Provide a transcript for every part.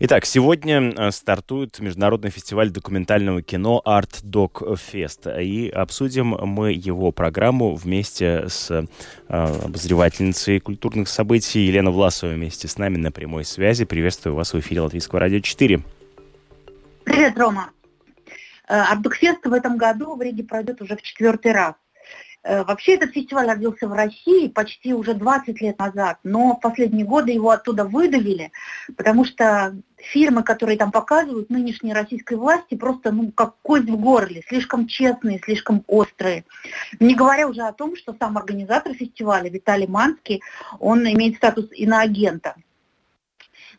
Итак, сегодня э, стартует международный фестиваль документального кино Art Doc Fest. И обсудим мы его программу вместе с э, обозревательницей культурных событий Еленой Власовой вместе с нами на прямой связи. Приветствую вас в эфире Латвийского радио 4. Привет, Рома. Art Doc Fest в этом году в Риге пройдет уже в четвертый раз. Э, вообще этот фестиваль родился в России почти уже 20 лет назад, но в последние годы его оттуда выдавили, потому что фильмы, которые там показывают нынешней российской власти, просто ну, как кость в горле, слишком честные, слишком острые. Не говоря уже о том, что сам организатор фестиваля Виталий Манский, он имеет статус иноагента.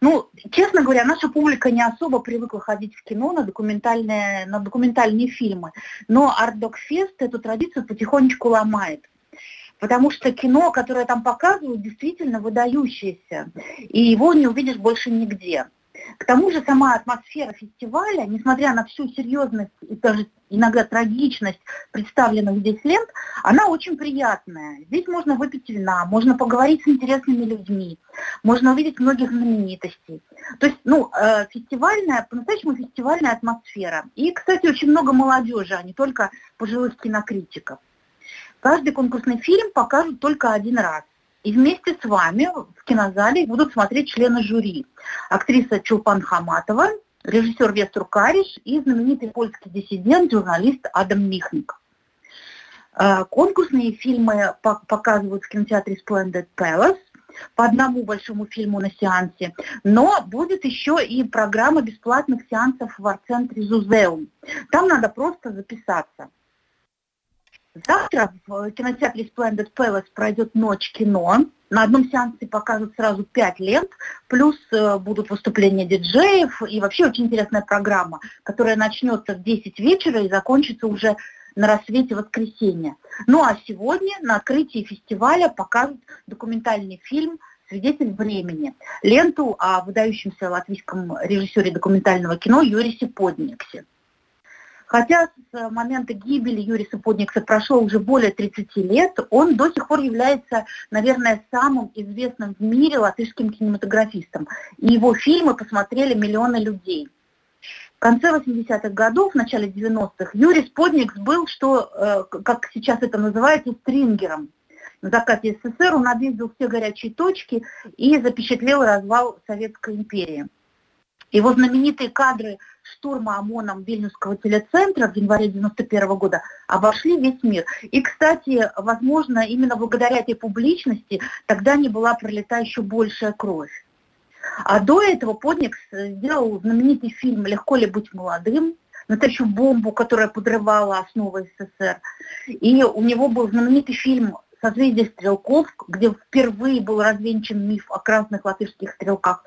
Ну, честно говоря, наша публика не особо привыкла ходить в кино на документальные, на документальные фильмы. Но Fest эту традицию потихонечку ломает. Потому что кино, которое там показывают, действительно выдающееся. И его не увидишь больше нигде. К тому же сама атмосфера фестиваля, несмотря на всю серьезность и даже иногда трагичность представленных здесь лент, она очень приятная. Здесь можно выпить вина, можно поговорить с интересными людьми, можно увидеть многих знаменитостей. То есть, ну, э, фестивальная, по-настоящему фестивальная атмосфера. И, кстати, очень много молодежи, а не только пожилых кинокритиков. Каждый конкурсный фильм покажут только один раз. И вместе с вами в кинозале будут смотреть члены жюри. Актриса Чулпан Хаматова, режиссер Вестер Кариш и знаменитый польский диссидент, журналист Адам Михник. Э, конкурсные фильмы показывают в кинотеатре Splendid Palace по одному большому фильму на сеансе, но будет еще и программа бесплатных сеансов в арт-центре Зузеум. Там надо просто записаться. Завтра в кинотеатре Splendid Palace пройдет ночь кино. На одном сеансе покажут сразу пять лент, плюс э, будут выступления диджеев и вообще очень интересная программа, которая начнется в 10 вечера и закончится уже на рассвете воскресенья. Ну а сегодня на открытии фестиваля покажут документальный фильм «Свидетель времени», ленту о выдающемся латвийском режиссере документального кино Юрисе Подниксе. Хотя с момента гибели Юриса Подникса прошло уже более 30 лет, он до сих пор является, наверное, самым известным в мире латышским кинематографистом. И его фильмы посмотрели миллионы людей. В конце 80-х годов, в начале 90-х, Юрий Сподникс был, что, э, как сейчас это называется, стрингером. На закате СССР он объездил все горячие точки и запечатлел развал Советской империи. Его знаменитые кадры штурма ОМОНом Вильнюсского телецентра в январе 1991 года обошли весь мир. И, кстати, возможно, именно благодаря этой публичности тогда не была пролита еще большая кровь. А до этого Подникс сделал знаменитый фильм «Легко ли быть молодым», настоящую бомбу, которая подрывала основы СССР. И у него был знаменитый фильм «Созвездие стрелков», где впервые был развенчан миф о красных латышских стрелках.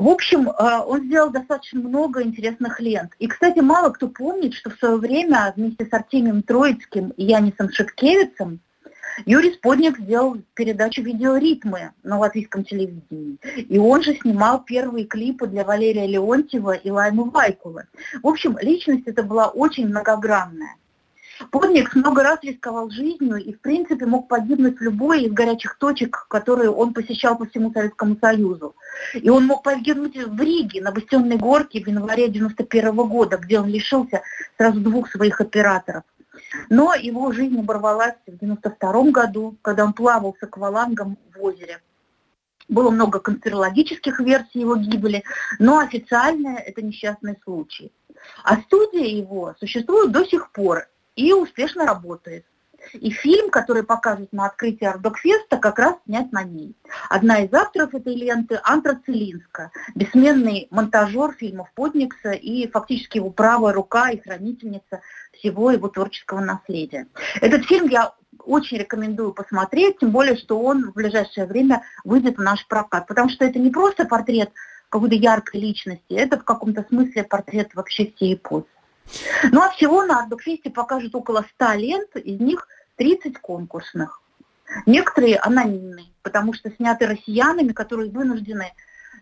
В общем, э, он сделал достаточно много интересных лент. И, кстати, мало кто помнит, что в свое время вместе с Артемием Троицким и Янисом Шеткевицем Юрий Сподник сделал передачу «Видеоритмы» на латвийском телевидении. И он же снимал первые клипы для Валерия Леонтьева и Лаймы Вайкулы. В общем, личность это была очень многогранная. Подник много раз рисковал жизнью и, в принципе, мог погибнуть в любой из горячих точек, которые он посещал по всему Советскому Союзу. И он мог погибнуть в Риге, на Бастионной горке в январе 91 года, где он лишился сразу двух своих операторов. Но его жизнь оборвалась в 92 году, когда он плавал с аквалангом в озере. Было много конспирологических версий его гибели, но официально это несчастный случай. А студия его существует до сих пор и успешно работает. И фильм, который покажут на открытии Ардокфеста, как раз снят на ней. Одна из авторов этой ленты – Антра Целинска, бессменный монтажер фильмов Подникса и фактически его правая рука и хранительница всего его творческого наследия. Этот фильм я очень рекомендую посмотреть, тем более, что он в ближайшее время выйдет в наш прокат, потому что это не просто портрет какой-то яркой личности, это в каком-то смысле портрет вообще всей эпохи. Ну а всего на Ардукфесте покажут около 100 лент, из них 30 конкурсных. Некоторые анонимные, потому что сняты россиянами, которые вынуждены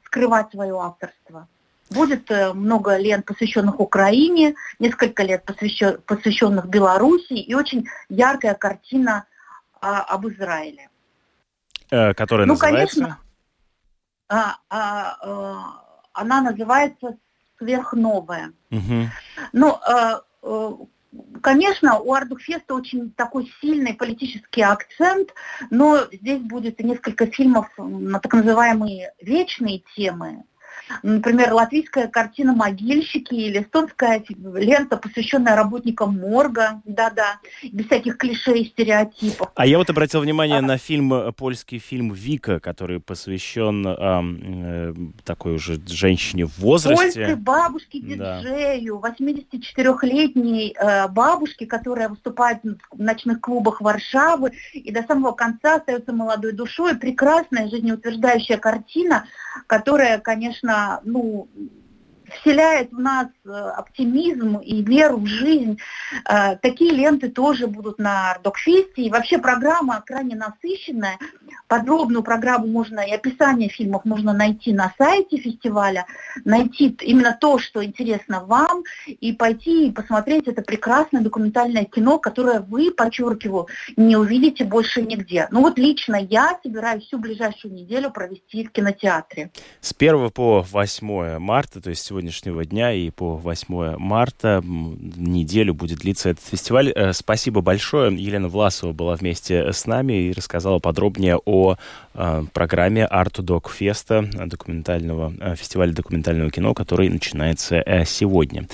скрывать свое авторство. Будет э, много лент, посвященных Украине, несколько лет посвященных Беларуси и очень яркая картина а, об Израиле. Э, которая ну, называется? Конечно, а, а, а, она называется «Сверхновая». Угу. Ну, Конечно, у Ардукфеста очень такой сильный политический акцент, но здесь будет несколько фильмов на так называемые вечные темы. Например, латвийская картина «Могильщики» или эстонская лента, посвященная работникам морга, да-да, без всяких клише и стереотипов. А я вот обратил внимание а... на фильм, э, польский фильм «Вика», который посвящен э, такой уже женщине в возрасте. Польской бабушке-диджею, да. 84-летней э, бабушке, которая выступает в ночных клубах Варшавы и до самого конца остается молодой душой. Прекрасная жизнеутверждающая картина, которая, конечно, ну, вселяет в нас э, оптимизм и веру в жизнь. Э, такие ленты тоже будут на Докфесте. И вообще программа крайне насыщенная. Подробную программу можно и описание фильмов можно найти на сайте фестиваля, найти именно то, что интересно вам, и пойти и посмотреть это прекрасное документальное кино, которое вы, подчеркиваю, не увидите больше нигде. Ну вот лично я собираюсь всю ближайшую неделю провести в кинотеатре. С 1 по 8 марта, то есть сегодняшнего дня и по 8 марта неделю будет длиться этот фестиваль. Э, спасибо большое. Елена Власова была вместе с нами и рассказала подробнее о э, программе Art Doc Festa, документального, э, фестиваля документального кино, который начинается сегодня.